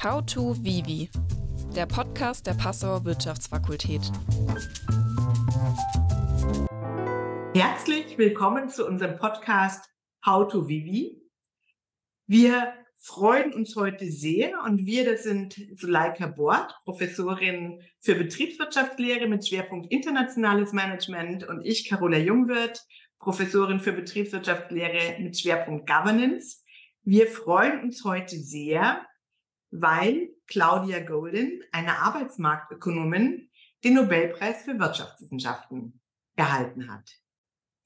How to Vivi, der Podcast der Passauer Wirtschaftsfakultät. Herzlich willkommen zu unserem Podcast How to Vivi. Wir freuen uns heute sehr und wir, das sind Suleika Bort, Professorin für Betriebswirtschaftslehre mit Schwerpunkt internationales Management und ich, Carola Jungwirth, Professorin für Betriebswirtschaftslehre mit Schwerpunkt Governance. Wir freuen uns heute sehr, weil Claudia Golden, eine Arbeitsmarktökonomin, den Nobelpreis für Wirtschaftswissenschaften erhalten hat.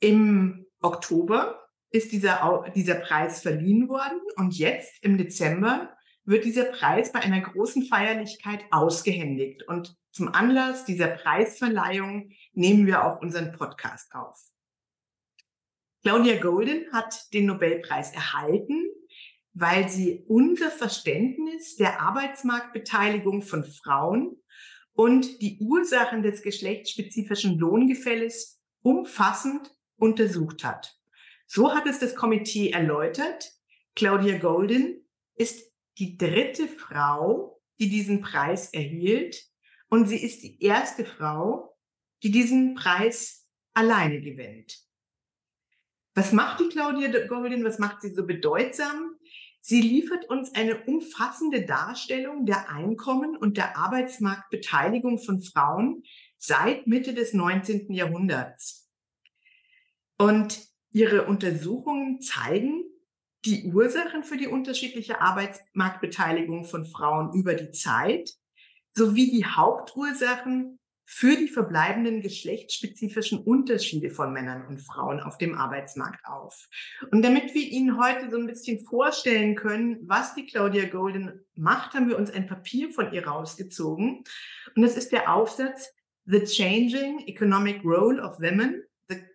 Im Oktober ist dieser, dieser Preis verliehen worden und jetzt im Dezember wird dieser Preis bei einer großen Feierlichkeit ausgehändigt. Und zum Anlass dieser Preisverleihung nehmen wir auch unseren Podcast auf. Claudia Golden hat den Nobelpreis erhalten weil sie unser Verständnis der Arbeitsmarktbeteiligung von Frauen und die Ursachen des geschlechtsspezifischen Lohngefälles umfassend untersucht hat. So hat es das Komitee erläutert. Claudia Golden ist die dritte Frau, die diesen Preis erhielt und sie ist die erste Frau, die diesen Preis alleine gewinnt. Was macht die Claudia Golden? Was macht sie so bedeutsam? Sie liefert uns eine umfassende Darstellung der Einkommen und der Arbeitsmarktbeteiligung von Frauen seit Mitte des 19. Jahrhunderts. Und ihre Untersuchungen zeigen die Ursachen für die unterschiedliche Arbeitsmarktbeteiligung von Frauen über die Zeit sowie die Hauptursachen für die verbleibenden geschlechtsspezifischen Unterschiede von Männern und Frauen auf dem Arbeitsmarkt auf. Und damit wir Ihnen heute so ein bisschen vorstellen können, was die Claudia Golden macht, haben wir uns ein Papier von ihr rausgezogen. Und das ist der Aufsatz The Changing Economic Role of Women,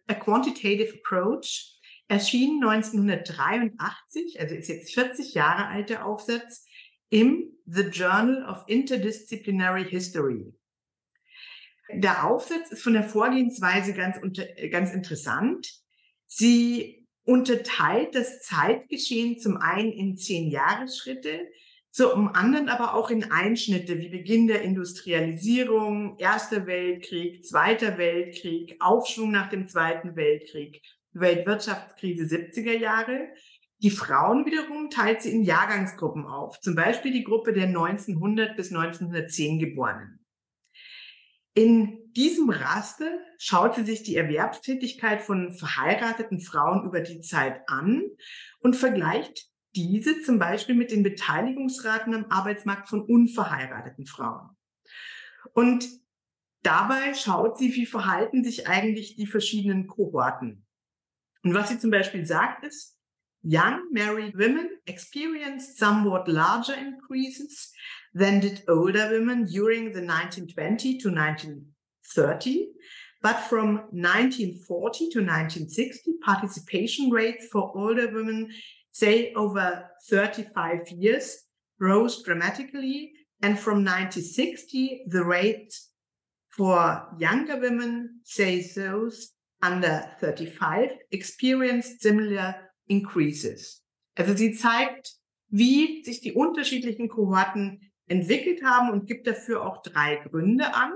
a Quantitative Approach, erschien 1983, also ist jetzt 40 Jahre alt der Aufsatz, im The Journal of Interdisciplinary History. Der Aufsatz ist von der Vorgehensweise ganz, unter, ganz interessant. Sie unterteilt das Zeitgeschehen zum einen in zehn Jahresschritte, zum anderen aber auch in Einschnitte wie Beginn der Industrialisierung, Erster Weltkrieg, Zweiter Weltkrieg, Aufschwung nach dem Zweiten Weltkrieg, Weltwirtschaftskrise 70er Jahre. Die Frauen wiederum teilt sie in Jahrgangsgruppen auf, zum Beispiel die Gruppe der 1900 bis 1910 Geborenen. In diesem Raster schaut sie sich die Erwerbstätigkeit von verheirateten Frauen über die Zeit an und vergleicht diese zum Beispiel mit den Beteiligungsraten am Arbeitsmarkt von unverheirateten Frauen. Und dabei schaut sie, wie verhalten sich eigentlich die verschiedenen Kohorten. Und was sie zum Beispiel sagt ist, young married women experienced somewhat larger increases than did older women during the 1920 to 1930. But from 1940 to 1960, participation rates for older women, say over 35 years, rose dramatically. And from 1960, the rate for younger women, say those under 35, experienced similar increases. Also sie zeigt, wie sich die unterschiedlichen Kohorten entwickelt haben und gibt dafür auch drei Gründe an.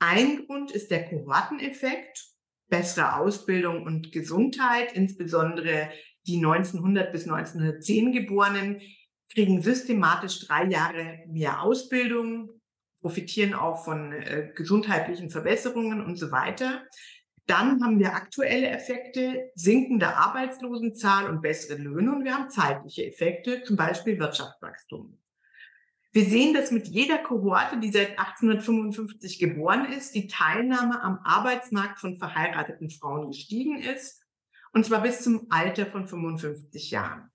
Ein Grund ist der Kohorteneffekt, bessere Ausbildung und Gesundheit, insbesondere die 1900 bis 1910 Geborenen kriegen systematisch drei Jahre mehr Ausbildung, profitieren auch von äh, gesundheitlichen Verbesserungen und so weiter. Dann haben wir aktuelle Effekte, sinkende Arbeitslosenzahl und bessere Löhne und wir haben zeitliche Effekte, zum Beispiel Wirtschaftswachstum. Wir sehen, dass mit jeder Kohorte, die seit 1855 geboren ist, die Teilnahme am Arbeitsmarkt von verheirateten Frauen gestiegen ist, und zwar bis zum Alter von 55 Jahren.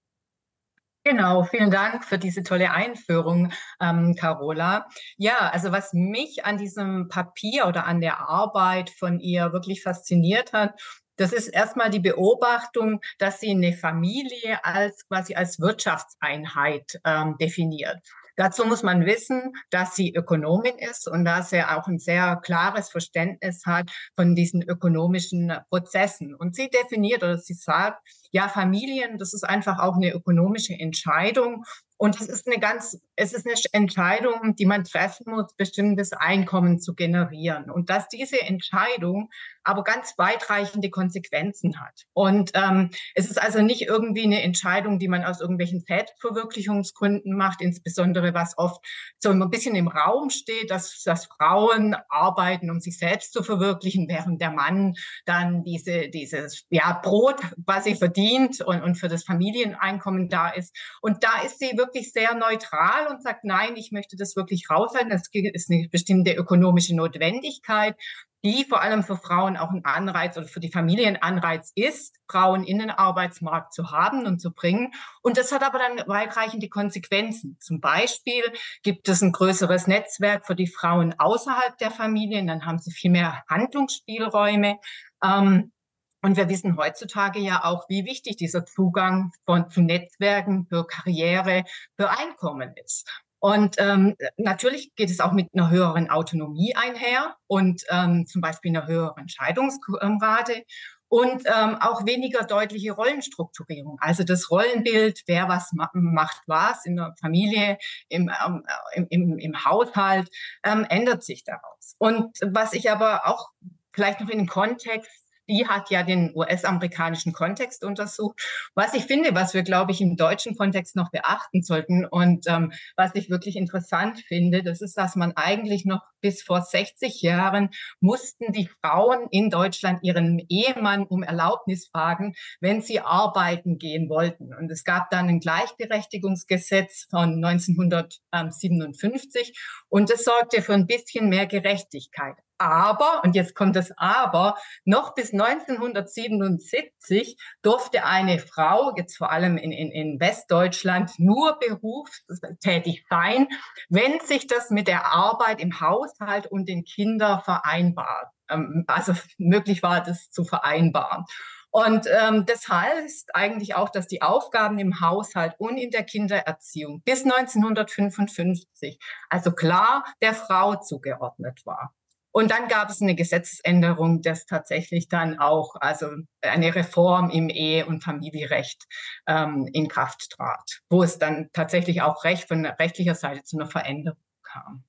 Genau, vielen Dank für diese tolle Einführung, ähm, Carola. Ja, also was mich an diesem Papier oder an der Arbeit von ihr wirklich fasziniert hat, das ist erstmal die Beobachtung, dass sie eine Familie als quasi als Wirtschaftseinheit ähm, definiert. Dazu muss man wissen, dass sie Ökonomin ist und dass er auch ein sehr klares Verständnis hat von diesen ökonomischen Prozessen. Und sie definiert oder sie sagt, ja, Familien, das ist einfach auch eine ökonomische Entscheidung. Und es ist eine ganz, es ist eine Entscheidung, die man treffen muss, bestimmtes Einkommen zu generieren. Und dass diese Entscheidung aber ganz weitreichende Konsequenzen hat. Und ähm, es ist also nicht irgendwie eine Entscheidung, die man aus irgendwelchen Selbstverwirklichungsgründen macht, insbesondere was oft so ein bisschen im Raum steht, dass, dass Frauen arbeiten, um sich selbst zu verwirklichen, während der Mann dann diese, dieses ja, Brot quasi verdient und, und für das Familieneinkommen da ist. Und da ist sie wirklich sehr neutral und sagt, nein, ich möchte das wirklich raushalten. Das ist eine bestimmte ökonomische Notwendigkeit, die vor allem für Frauen auch ein Anreiz oder für die Familien Anreiz ist, Frauen in den Arbeitsmarkt zu haben und zu bringen. Und das hat aber dann weitreichende Konsequenzen. Zum Beispiel gibt es ein größeres Netzwerk für die Frauen außerhalb der Familien, dann haben sie viel mehr Handlungsspielräume. Ähm, und wir wissen heutzutage ja auch, wie wichtig dieser Zugang von, zu Netzwerken für Karriere, für Einkommen ist. Und ähm, natürlich geht es auch mit einer höheren Autonomie einher und ähm, zum Beispiel einer höheren Scheidungsrate und ähm, auch weniger deutliche Rollenstrukturierung. Also das Rollenbild, wer was ma macht was in der Familie, im, ähm, im, im, im Haushalt, ähm, ändert sich daraus. Und was ich aber auch vielleicht noch in den Kontext die hat ja den US-amerikanischen Kontext untersucht. Was ich finde, was wir, glaube ich, im deutschen Kontext noch beachten sollten und ähm, was ich wirklich interessant finde, das ist, dass man eigentlich noch bis vor 60 Jahren mussten die Frauen in Deutschland ihren Ehemann um Erlaubnis fragen, wenn sie arbeiten gehen wollten. Und es gab dann ein Gleichberechtigungsgesetz von 1957 und das sorgte für ein bisschen mehr Gerechtigkeit. Aber, und jetzt kommt das Aber, noch bis 1977 durfte eine Frau, jetzt vor allem in, in, in Westdeutschland, nur berufstätig sein, wenn sich das mit der Arbeit im Haushalt und den Kindern vereinbart. Ähm, also möglich war, das zu vereinbaren. Und ähm, das heißt eigentlich auch, dass die Aufgaben im Haushalt und in der Kindererziehung bis 1955, also klar der Frau zugeordnet war. Und dann gab es eine Gesetzesänderung, das tatsächlich dann auch, also eine Reform im Ehe- und Familierecht ähm, in Kraft trat, wo es dann tatsächlich auch recht von rechtlicher Seite zu einer Veränderung kam.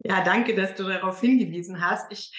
Ja, danke, dass du darauf hingewiesen hast. Ich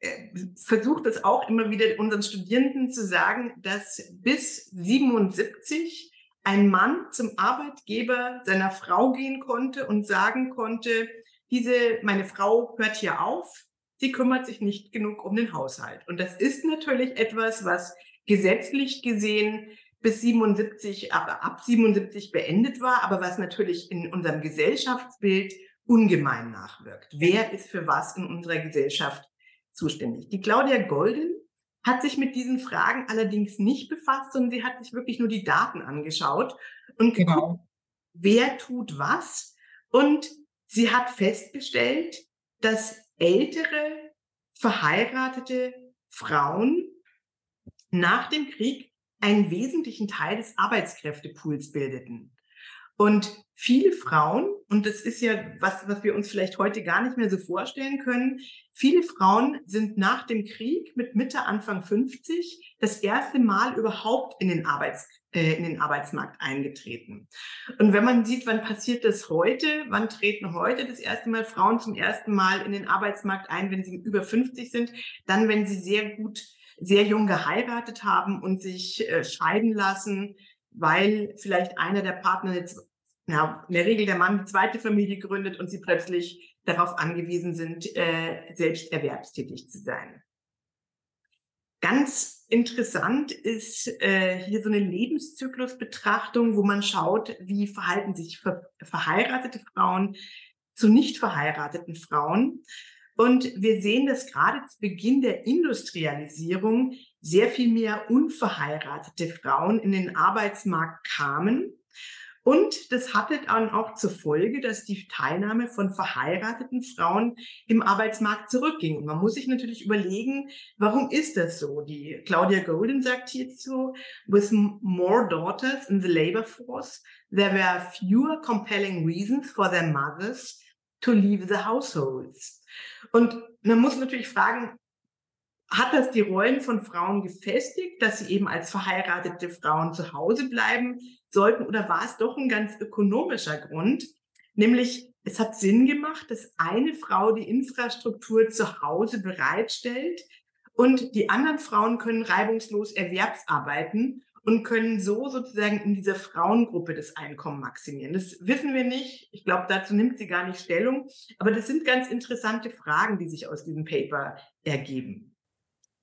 äh, versuche das auch immer wieder unseren Studierenden zu sagen, dass bis 77 ein Mann zum Arbeitgeber seiner Frau gehen konnte und sagen konnte, diese, meine Frau hört hier auf, sie kümmert sich nicht genug um den Haushalt. Und das ist natürlich etwas, was gesetzlich gesehen bis 77, ab, ab 77 beendet war, aber was natürlich in unserem Gesellschaftsbild ungemein nachwirkt. Wer ist für was in unserer Gesellschaft zuständig? Die Claudia Golden hat sich mit diesen Fragen allerdings nicht befasst, sondern sie hat sich wirklich nur die Daten angeschaut und genau. geguckt, wer tut was. Und Sie hat festgestellt, dass ältere verheiratete Frauen nach dem Krieg einen wesentlichen Teil des Arbeitskräftepools bildeten. Und viele Frauen, und das ist ja was, was wir uns vielleicht heute gar nicht mehr so vorstellen können, viele Frauen sind nach dem Krieg mit Mitte, Anfang 50 das erste Mal überhaupt in den Arbeits äh, in den Arbeitsmarkt eingetreten. Und wenn man sieht, wann passiert das heute, wann treten heute das erste Mal Frauen zum ersten Mal in den Arbeitsmarkt ein, wenn sie über 50 sind, dann, wenn sie sehr gut, sehr jung geheiratet haben und sich äh, scheiden lassen, weil vielleicht einer der Partner jetzt, ja, in der Regel der Mann die zweite Familie gründet und sie plötzlich darauf angewiesen sind, äh, selbst erwerbstätig zu sein. Ganz interessant ist äh, hier so eine Lebenszyklusbetrachtung, wo man schaut, wie verhalten sich ver verheiratete Frauen zu nicht verheirateten Frauen. Und wir sehen, dass gerade zu Beginn der Industrialisierung sehr viel mehr unverheiratete Frauen in den Arbeitsmarkt kamen und das hatte dann auch zur Folge, dass die Teilnahme von verheirateten Frauen im Arbeitsmarkt zurückging. Und man muss sich natürlich überlegen, warum ist das so? Die Claudia Golden sagt hierzu, with more daughters in the labor force, there were fewer compelling reasons for their mothers to leave the households. Und man muss natürlich fragen, hat das die Rollen von Frauen gefestigt, dass sie eben als verheiratete Frauen zu Hause bleiben sollten? Oder war es doch ein ganz ökonomischer Grund? Nämlich, es hat Sinn gemacht, dass eine Frau die Infrastruktur zu Hause bereitstellt und die anderen Frauen können reibungslos erwerbsarbeiten und können so sozusagen in dieser Frauengruppe das Einkommen maximieren. Das wissen wir nicht. Ich glaube, dazu nimmt sie gar nicht Stellung. Aber das sind ganz interessante Fragen, die sich aus diesem Paper ergeben.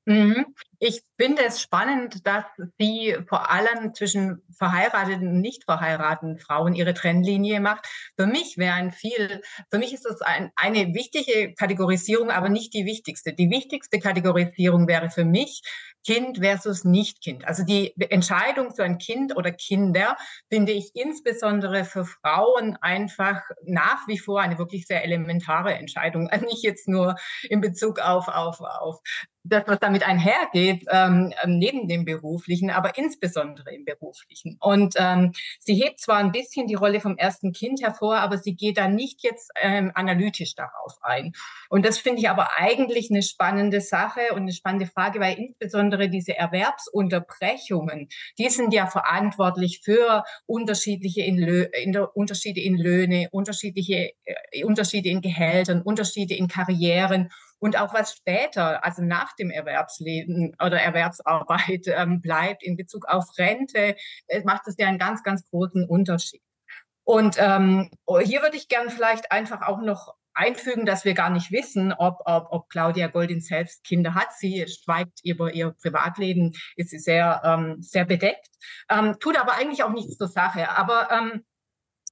Mhm. Ich finde es spannend, dass sie vor allem zwischen verheirateten und nicht verheirateten Frauen ihre Trennlinie macht. Für mich wäre ein viel, für mich ist das ein, eine wichtige Kategorisierung, aber nicht die wichtigste. Die wichtigste Kategorisierung wäre für mich Kind versus Nicht-Kind. Also die Entscheidung für ein Kind oder Kinder finde ich insbesondere für Frauen einfach nach wie vor eine wirklich sehr elementare Entscheidung. Nicht jetzt nur in Bezug auf, auf, auf das, was damit einhergeht, ähm, neben dem Beruflichen, aber insbesondere im Beruflichen. Und ähm, sie hebt zwar ein bisschen die Rolle vom ersten Kind hervor, aber sie geht da nicht jetzt ähm, analytisch darauf ein. Und das finde ich aber eigentlich eine spannende Sache und eine spannende Frage, weil insbesondere diese Erwerbsunterbrechungen, die sind ja verantwortlich für unterschiedliche in Lö in Unterschiede in Löhne, unterschiedliche äh, Unterschiede in Gehältern, Unterschiede in Karrieren und auch was später, also nach dem Erwerbsleben oder Erwerbsarbeit ähm, bleibt in Bezug auf Rente, äh, macht es ja einen ganz, ganz großen Unterschied. Und ähm, hier würde ich gern vielleicht einfach auch noch einfügen, dass wir gar nicht wissen, ob, ob, ob Claudia Goldin selbst Kinder hat. Sie schweigt über ihr Privatleben, ist sie sehr, ähm, sehr bedeckt, ähm, tut aber eigentlich auch nichts zur Sache. Aber ähm,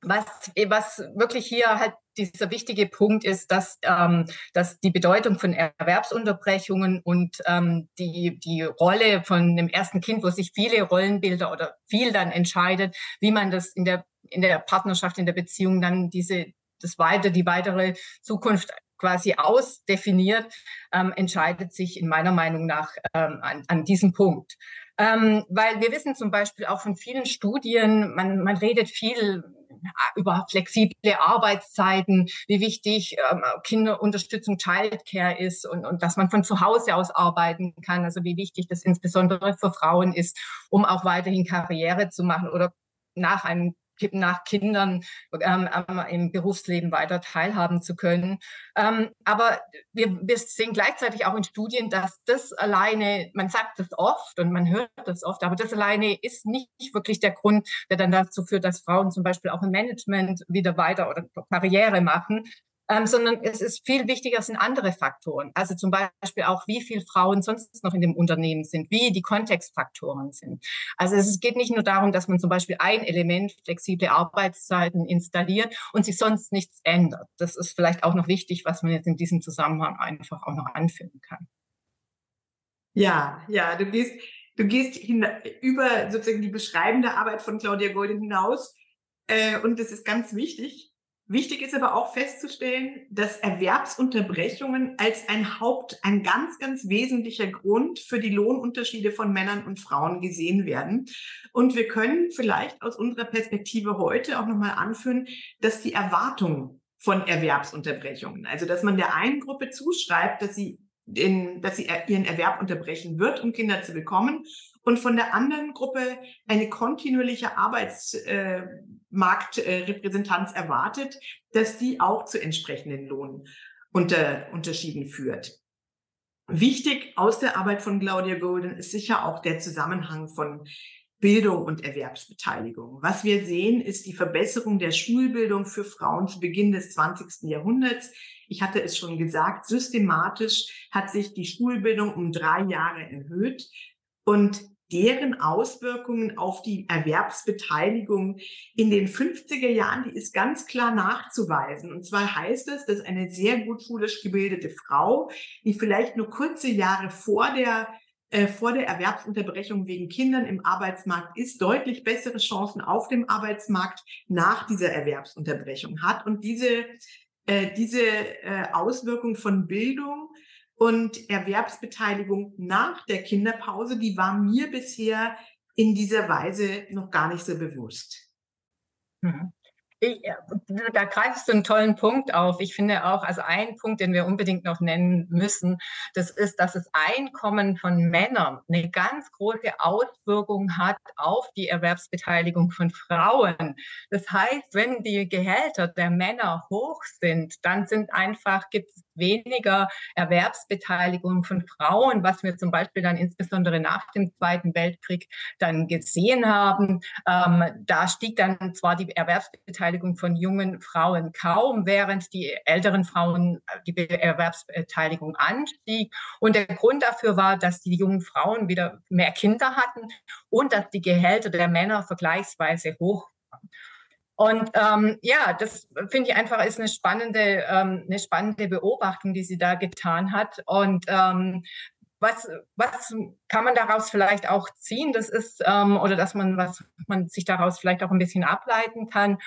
was, was wirklich hier halt dieser wichtige Punkt ist, dass, ähm, dass die Bedeutung von Erwerbsunterbrechungen und ähm, die, die Rolle von dem ersten Kind, wo sich viele Rollenbilder oder viel dann entscheidet, wie man das in der, in der Partnerschaft, in der Beziehung dann diese, das weiter, die weitere Zukunft quasi ausdefiniert, ähm, entscheidet sich in meiner Meinung nach ähm, an, an diesem Punkt. Ähm, weil wir wissen zum Beispiel auch von vielen Studien, man, man redet viel über flexible Arbeitszeiten, wie wichtig ähm, Kinderunterstützung, Childcare ist und, und dass man von zu Hause aus arbeiten kann. Also wie wichtig das insbesondere für Frauen ist, um auch weiterhin Karriere zu machen oder nach einem nach Kindern ähm, im Berufsleben weiter teilhaben zu können. Ähm, aber wir, wir sehen gleichzeitig auch in Studien, dass das alleine, man sagt das oft und man hört das oft, aber das alleine ist nicht wirklich der Grund, der dann dazu führt, dass Frauen zum Beispiel auch im Management wieder weiter oder Karriere machen, ähm, sondern es ist viel wichtiger sind andere Faktoren. Also zum Beispiel auch, wie viele Frauen sonst noch in dem Unternehmen sind, wie die Kontextfaktoren sind. Also es geht nicht nur darum, dass man zum Beispiel ein Element, flexible Arbeitszeiten installiert und sich sonst nichts ändert. Das ist vielleicht auch noch wichtig, was man jetzt in diesem Zusammenhang einfach auch noch anführen kann. Ja, ja, du gehst, du gehst hin, über sozusagen die beschreibende Arbeit von Claudia Golden hinaus. Äh, und das ist ganz wichtig, Wichtig ist aber auch festzustellen, dass Erwerbsunterbrechungen als ein Haupt, ein ganz, ganz wesentlicher Grund für die Lohnunterschiede von Männern und Frauen gesehen werden. Und wir können vielleicht aus unserer Perspektive heute auch nochmal anführen, dass die Erwartung von Erwerbsunterbrechungen, also dass man der einen Gruppe zuschreibt, dass sie in, dass sie ihren Erwerb unterbrechen wird, um Kinder zu bekommen, und von der anderen Gruppe eine kontinuierliche Arbeitsmarktrepräsentanz äh, erwartet, dass die auch zu entsprechenden Lohnunterschieden führt. Wichtig aus der Arbeit von Claudia Golden ist sicher auch der Zusammenhang von Bildung und Erwerbsbeteiligung. Was wir sehen, ist die Verbesserung der Schulbildung für Frauen zu Beginn des 20. Jahrhunderts. Ich hatte es schon gesagt, systematisch hat sich die Schulbildung um drei Jahre erhöht und deren Auswirkungen auf die Erwerbsbeteiligung in den 50er Jahren, die ist ganz klar nachzuweisen. Und zwar heißt es, dass eine sehr gut schulisch gebildete Frau, die vielleicht nur kurze Jahre vor der äh, vor der Erwerbsunterbrechung wegen Kindern im Arbeitsmarkt ist, deutlich bessere Chancen auf dem Arbeitsmarkt nach dieser Erwerbsunterbrechung hat. Und diese, äh, diese äh, Auswirkung von Bildung und Erwerbsbeteiligung nach der Kinderpause, die war mir bisher in dieser Weise noch gar nicht so bewusst. Mhm. Ich, äh, da greifst du einen tollen Punkt auf. Ich finde auch, also ein Punkt, den wir unbedingt noch nennen müssen, das ist, dass das Einkommen von Männern eine ganz große Auswirkung hat auf die Erwerbsbeteiligung von Frauen. Das heißt, wenn die Gehälter der Männer hoch sind, dann sind einfach, gibt es weniger Erwerbsbeteiligung von Frauen, was wir zum Beispiel dann insbesondere nach dem Zweiten Weltkrieg dann gesehen haben. Ähm, da stieg dann zwar die Erwerbsbeteiligung von jungen Frauen kaum, während die älteren Frauen die Erwerbsbeteiligung anstieg. Und der Grund dafür war, dass die jungen Frauen wieder mehr Kinder hatten und dass die Gehälter der Männer vergleichsweise hoch waren. Und ähm, ja, das finde ich einfach ist eine spannende, ähm, eine spannende Beobachtung, die sie da getan hat. Und ähm, was, was kann man daraus vielleicht auch ziehen? Das ist, ähm, oder dass man, was man sich daraus vielleicht auch ein bisschen ableiten kann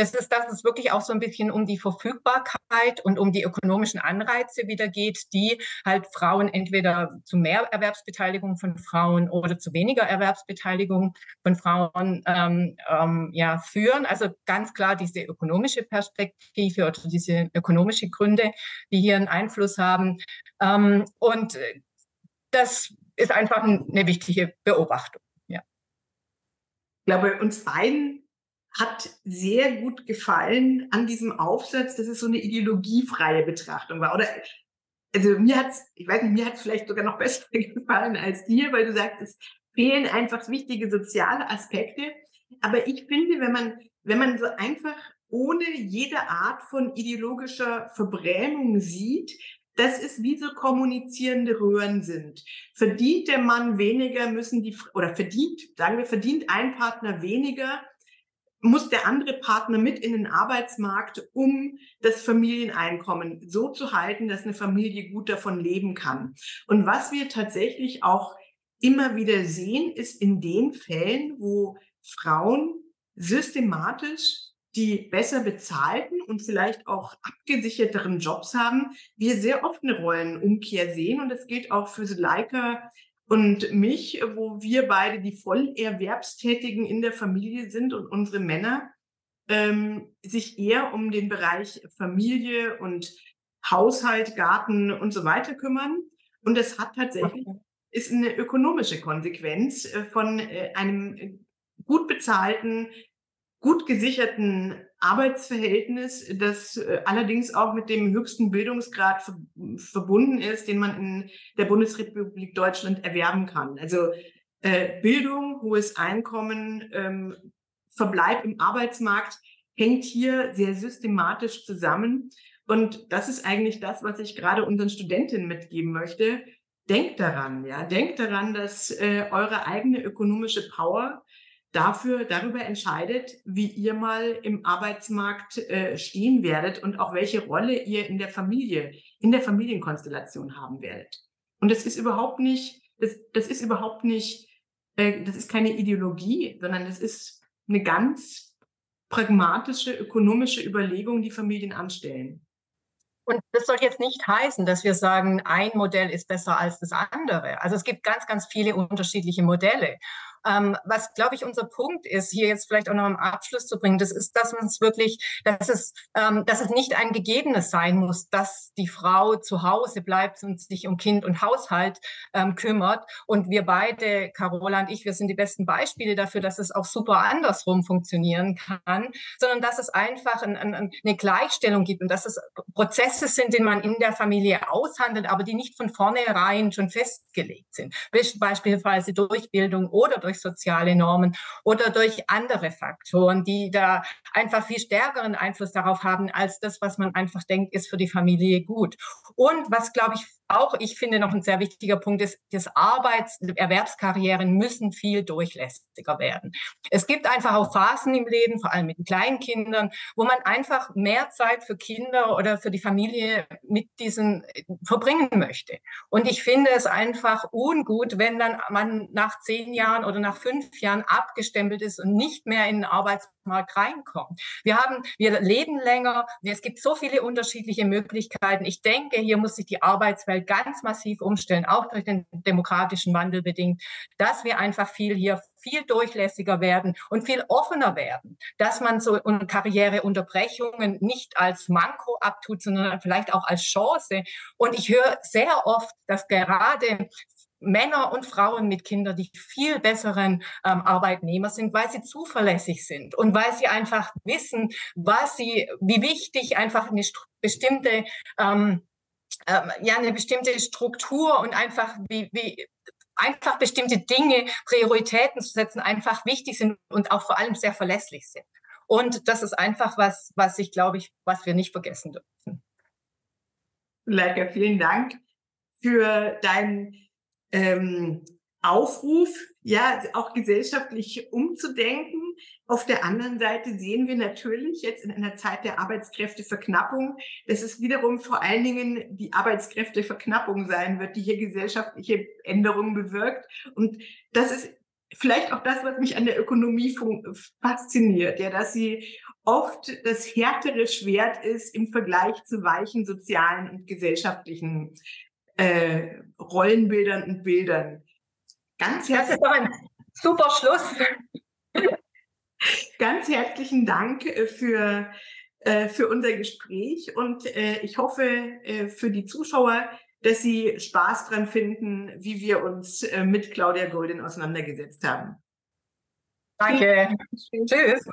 das ist, dass es wirklich auch so ein bisschen um die Verfügbarkeit und um die ökonomischen Anreize wieder geht, die halt Frauen entweder zu mehr Erwerbsbeteiligung von Frauen oder zu weniger Erwerbsbeteiligung von Frauen ähm, ähm, ja, führen. Also ganz klar diese ökonomische Perspektive oder diese ökonomische Gründe, die hier einen Einfluss haben. Ähm, und das ist einfach eine wichtige Beobachtung. Ich glaube, uns beiden hat sehr gut gefallen an diesem Aufsatz, dass es so eine ideologiefreie Betrachtung war. Oder also mir hat's, ich weiß nicht, mir hat's vielleicht sogar noch besser gefallen als dir, weil du sagst, es fehlen einfach wichtige soziale Aspekte. Aber ich finde, wenn man, wenn man so einfach ohne jede Art von ideologischer Verbrämung sieht, dass es wie so kommunizierende Röhren sind. Verdient der Mann weniger, müssen die, oder verdient, sagen wir, verdient ein Partner weniger, muss der andere Partner mit in den Arbeitsmarkt, um das Familieneinkommen so zu halten, dass eine Familie gut davon leben kann. Und was wir tatsächlich auch immer wieder sehen, ist in den Fällen, wo Frauen systematisch die besser bezahlten und vielleicht auch abgesicherteren Jobs haben, wir sehr oft eine Rollenumkehr sehen. Und das gilt auch für Leica und mich, wo wir beide die Vollerwerbstätigen in der Familie sind und unsere Männer ähm, sich eher um den Bereich Familie und Haushalt, Garten und so weiter kümmern. Und das hat tatsächlich, ist eine ökonomische Konsequenz äh, von äh, einem äh, gut bezahlten, gut gesicherten Arbeitsverhältnis, das äh, allerdings auch mit dem höchsten Bildungsgrad ver verbunden ist, den man in der Bundesrepublik Deutschland erwerben kann. Also äh, Bildung, hohes Einkommen, ähm, Verbleib im Arbeitsmarkt hängt hier sehr systematisch zusammen. Und das ist eigentlich das, was ich gerade unseren Studentinnen mitgeben möchte. Denkt daran, ja, denkt daran, dass äh, eure eigene ökonomische Power dafür, darüber entscheidet, wie ihr mal im Arbeitsmarkt äh, stehen werdet und auch welche Rolle ihr in der Familie, in der Familienkonstellation haben werdet. Und das ist überhaupt nicht, das, das ist überhaupt nicht, äh, das ist keine Ideologie, sondern das ist eine ganz pragmatische ökonomische Überlegung, die Familien anstellen. Und das soll jetzt nicht heißen, dass wir sagen, ein Modell ist besser als das andere. Also es gibt ganz, ganz viele unterschiedliche Modelle. Ähm, was, glaube ich, unser Punkt ist, hier jetzt vielleicht auch noch am Abschluss zu bringen, das ist, dass man es wirklich, dass es, ähm, dass es nicht ein Gegebenes sein muss, dass die Frau zu Hause bleibt und sich um Kind und Haushalt ähm, kümmert. Und wir beide, Carola und ich, wir sind die besten Beispiele dafür, dass es auch super andersrum funktionieren kann, sondern dass es einfach ein, ein, eine Gleichstellung gibt und dass es Prozesse sind, die man in der Familie aushandelt, aber die nicht von vornherein schon festgelegt sind. Beispielsweise durch Bildung oder durch durch soziale Normen oder durch andere Faktoren, die da einfach viel stärkeren Einfluss darauf haben, als das, was man einfach denkt, ist für die Familie gut. Und was, glaube ich, auch, ich finde noch ein sehr wichtiger Punkt ist, das Arbeits-, Erwerbskarrieren müssen viel durchlässiger werden. Es gibt einfach auch Phasen im Leben, vor allem mit den kleinen Kindern, wo man einfach mehr Zeit für Kinder oder für die Familie mit diesen äh, verbringen möchte. Und ich finde es einfach ungut, wenn dann man nach zehn Jahren oder nach fünf Jahren abgestempelt ist und nicht mehr in den Arbeitsmarkt reinkommt. Wir haben, wir leben länger. Es gibt so viele unterschiedliche Möglichkeiten. Ich denke, hier muss sich die Arbeitswelt ganz massiv umstellen, auch durch den demokratischen Wandel bedingt, dass wir einfach viel hier viel durchlässiger werden und viel offener werden, dass man so Karriereunterbrechungen nicht als Manko abtut, sondern vielleicht auch als Chance. Und ich höre sehr oft, dass gerade Männer und Frauen mit Kindern die viel besseren ähm, Arbeitnehmer sind, weil sie zuverlässig sind und weil sie einfach wissen, was sie, wie wichtig einfach eine bestimmte ähm, ähm, ja eine bestimmte Struktur und einfach wie, wie einfach bestimmte Dinge, Prioritäten zu setzen, einfach wichtig sind und auch vor allem sehr verlässlich sind. Und das ist einfach was, was ich glaube ich, was wir nicht vergessen dürfen. Lecker, vielen Dank für deinen ähm, Aufruf, ja, auch gesellschaftlich umzudenken. Auf der anderen Seite sehen wir natürlich jetzt in einer Zeit der Arbeitskräfteverknappung, dass es wiederum vor allen Dingen die Arbeitskräfteverknappung sein wird, die hier gesellschaftliche Änderungen bewirkt. Und das ist vielleicht auch das, was mich an der Ökonomie fasziniert, ja, dass sie oft das härtere Schwert ist im Vergleich zu weichen sozialen und gesellschaftlichen äh, Rollenbildern und Bildern. Ganz herzlichen Dank. Super Schluss. Ganz herzlichen Dank äh, für, äh, für unser Gespräch und äh, ich hoffe für die Zuschauer, dass Sie Spaß dran finden, wie wir uns mit Claudia Golden auseinandergesetzt haben. Danke. Tschüss.